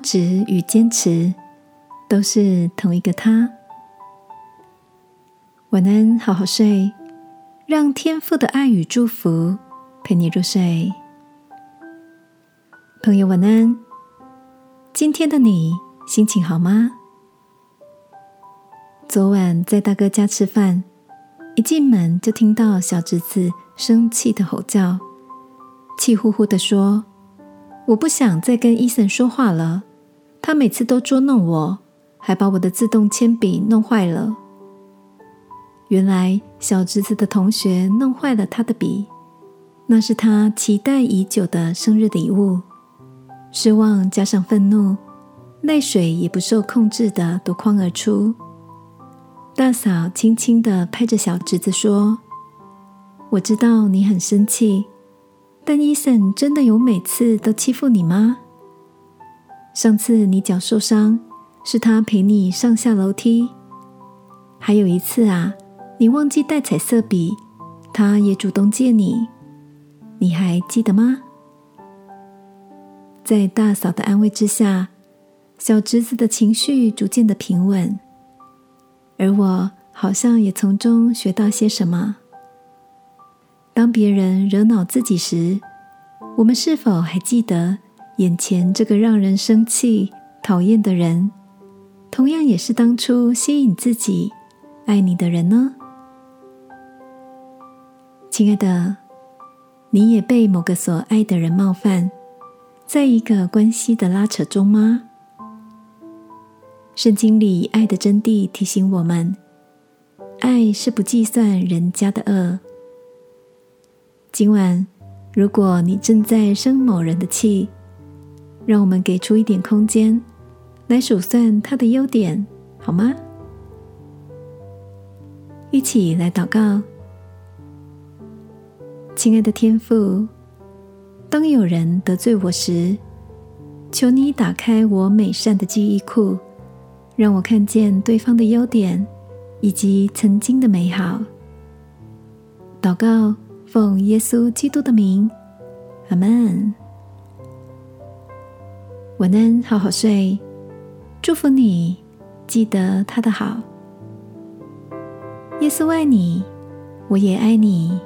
执与坚持都是同一个他。晚安，好好睡，让天父的爱与祝福陪你入睡。朋友，晚安。今天的你心情好吗？昨晚在大哥家吃饭，一进门就听到小侄子生气的吼叫，气呼呼的说：“我不想再跟伊森说话了，他每次都捉弄我，还把我的自动铅笔弄坏了。”原来小侄子的同学弄坏了他的笔，那是他期待已久的生日礼物。失望加上愤怒，泪水也不受控制的夺眶而出。大嫂轻轻的拍着小侄子说：“我知道你很生气，但伊森真的有每次都欺负你吗？上次你脚受伤，是他陪你上下楼梯；还有一次啊，你忘记带彩色笔，他也主动借你，你还记得吗？”在大嫂的安慰之下，小侄子的情绪逐渐的平稳，而我好像也从中学到些什么。当别人惹恼自己时，我们是否还记得眼前这个让人生气、讨厌的人，同样也是当初吸引自己、爱你的人呢？亲爱的，你也被某个所爱的人冒犯。在一个关系的拉扯中吗？圣经里爱的真谛提醒我们：爱是不计算人家的恶。今晚，如果你正在生某人的气，让我们给出一点空间，来数算他的优点，好吗？一起来祷告，亲爱的天父。当有人得罪我时，求你打开我美善的记忆库，让我看见对方的优点以及曾经的美好。祷告，奉耶稣基督的名，阿门。晚安，好好睡，祝福你，记得他的好。耶稣爱你，我也爱你。